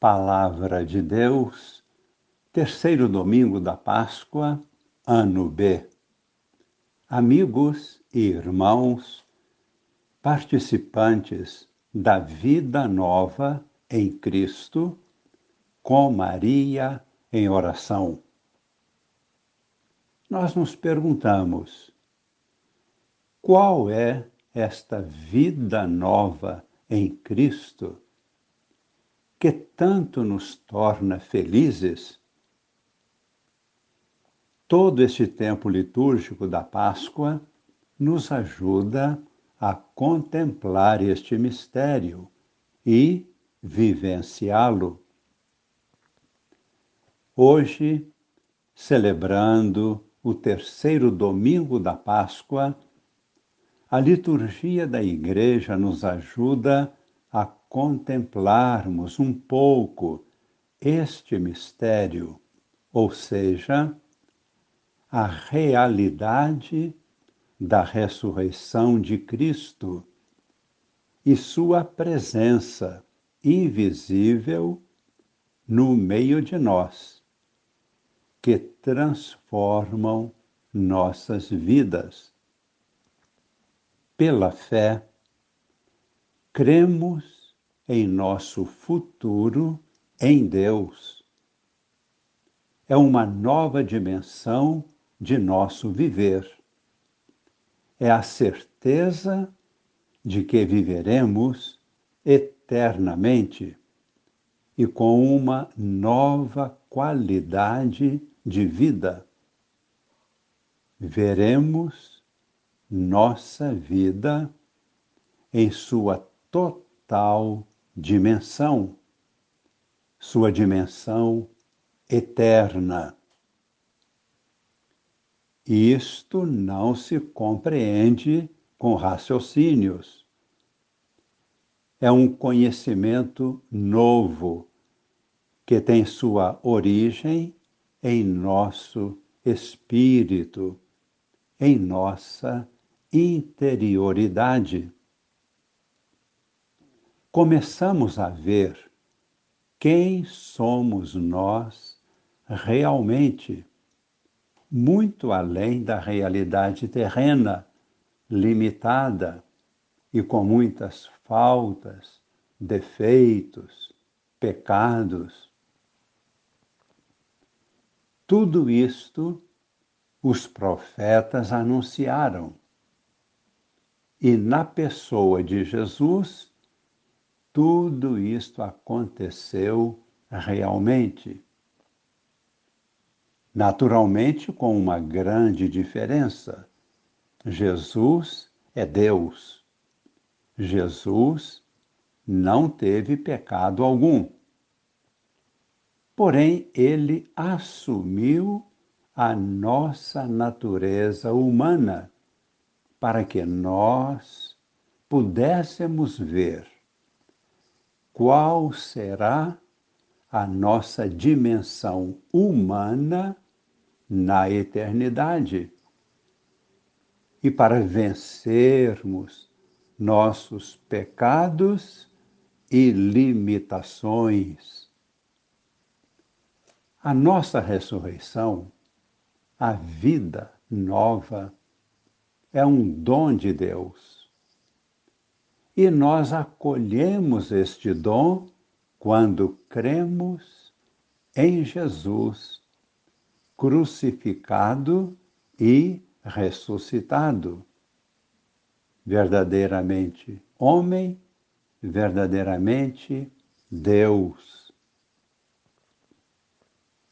Palavra de Deus, terceiro domingo da Páscoa, ano B. Amigos e irmãos, participantes da vida nova em Cristo, com Maria em oração. Nós nos perguntamos: qual é esta vida nova em Cristo? Que tanto nos torna felizes, todo este tempo litúrgico da Páscoa nos ajuda a contemplar este mistério e vivenciá-lo. Hoje, celebrando o terceiro domingo da Páscoa, a liturgia da Igreja nos ajuda contemplarmos um pouco este mistério, ou seja, a realidade da ressurreição de Cristo e sua presença invisível no meio de nós, que transformam nossas vidas. Pela fé, cremos em nosso futuro em Deus. É uma nova dimensão de nosso viver. É a certeza de que viveremos eternamente e com uma nova qualidade de vida. Veremos nossa vida em sua total dimensão, sua dimensão eterna. Isto não se compreende com raciocínios. É um conhecimento novo que tem sua origem em nosso espírito, em nossa interioridade começamos a ver quem somos nós realmente, muito além da realidade terrena, limitada e com muitas faltas, defeitos, pecados. Tudo isto os profetas anunciaram. E na pessoa de Jesus, tudo isto aconteceu realmente. Naturalmente, com uma grande diferença. Jesus é Deus. Jesus não teve pecado algum. Porém, ele assumiu a nossa natureza humana para que nós pudéssemos ver qual será a nossa dimensão humana na eternidade. E para vencermos nossos pecados e limitações. A nossa ressurreição, a vida nova, é um dom de Deus e nós acolhemos este dom quando cremos em Jesus, crucificado e ressuscitado. Verdadeiramente homem, verdadeiramente Deus.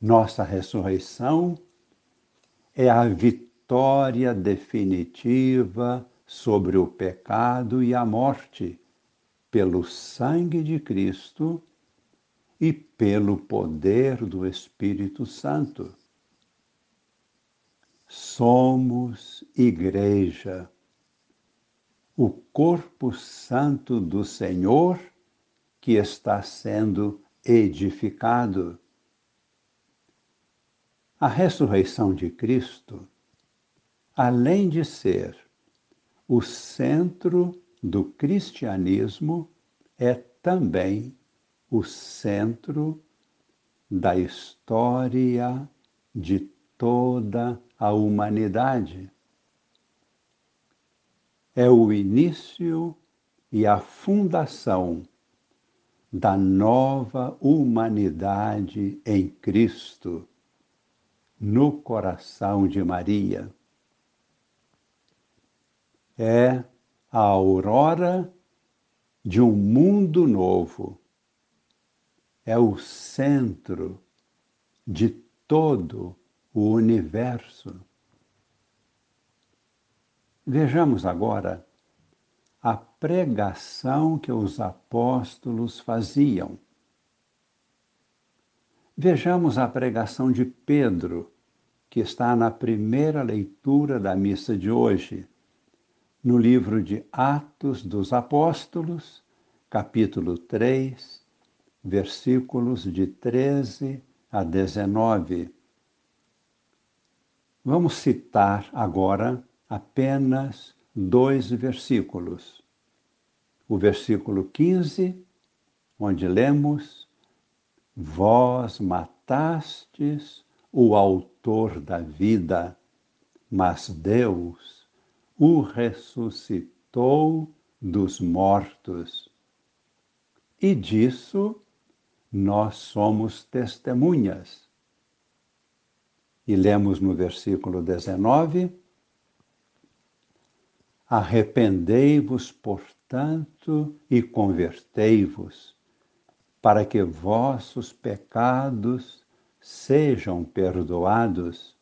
Nossa ressurreição é a vitória definitiva sobre o pecado e a morte, pelo sangue de Cristo e pelo poder do Espírito Santo. Somos Igreja, o corpo santo do Senhor que está sendo edificado. A ressurreição de Cristo, além de ser o centro do cristianismo é também o centro da história de toda a humanidade. É o início e a fundação da nova humanidade em Cristo, no coração de Maria. É a aurora de um mundo novo. É o centro de todo o universo. Vejamos agora a pregação que os apóstolos faziam. Vejamos a pregação de Pedro, que está na primeira leitura da missa de hoje, no livro de Atos dos Apóstolos, capítulo 3, versículos de 13 a 19. Vamos citar agora apenas dois versículos. O versículo 15, onde lemos: Vós matastes o Autor da vida, mas Deus o ressuscitou dos mortos. E disso nós somos testemunhas. E lemos no versículo 19: Arrependei-vos, portanto, e convertei-vos, para que vossos pecados sejam perdoados.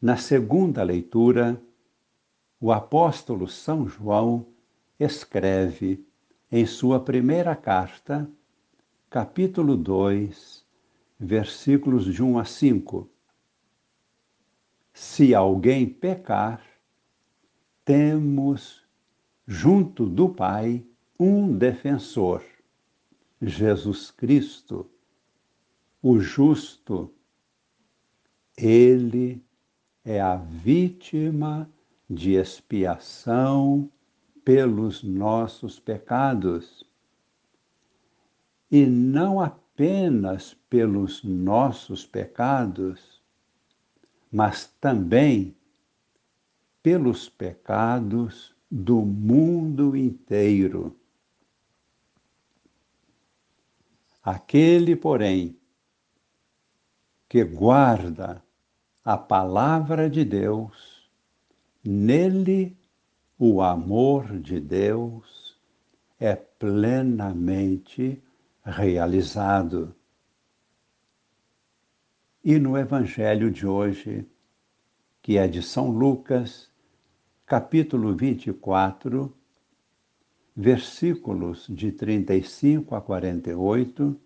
Na segunda leitura, o apóstolo São João escreve em sua primeira carta, capítulo 2, versículos de 1 a 5. Se alguém pecar, temos junto do Pai um defensor, Jesus Cristo, o justo. Ele é a vítima de expiação pelos nossos pecados. E não apenas pelos nossos pecados, mas também pelos pecados do mundo inteiro. Aquele, porém, que guarda a palavra de Deus, nele o amor de Deus é plenamente realizado. E no Evangelho de hoje, que é de São Lucas, capítulo 24, versículos de 35 a 48,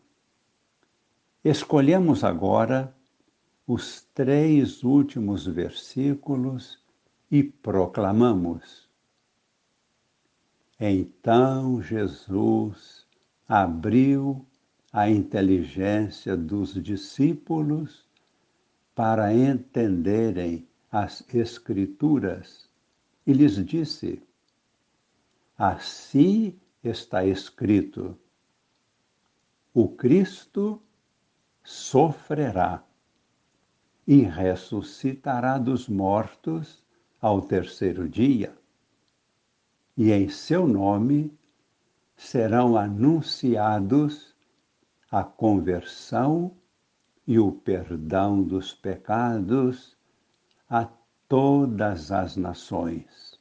escolhemos agora os três últimos versículos e proclamamos. Então Jesus abriu a inteligência dos discípulos para entenderem as Escrituras e lhes disse: Assim está escrito: o Cristo sofrerá e ressuscitará dos mortos ao terceiro dia, e em seu nome serão anunciados a conversão e o perdão dos pecados a todas as nações,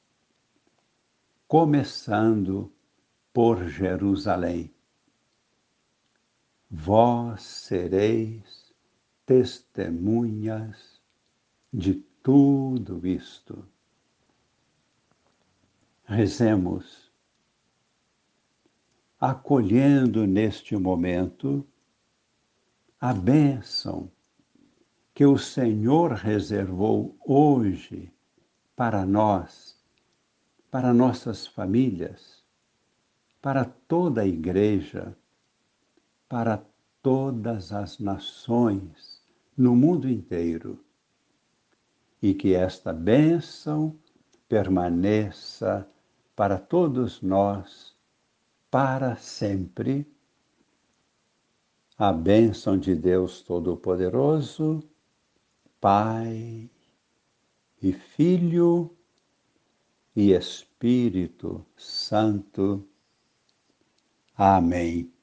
começando por Jerusalém. Vós sereis testemunhas de tudo isto. Rezemos, acolhendo neste momento a bênção que o Senhor reservou hoje para nós, para nossas famílias, para toda a Igreja, para todas as nações no mundo inteiro. E que esta bênção permaneça para todos nós para sempre. A bênção de Deus Todo-Poderoso, Pai e Filho e Espírito Santo. Amém.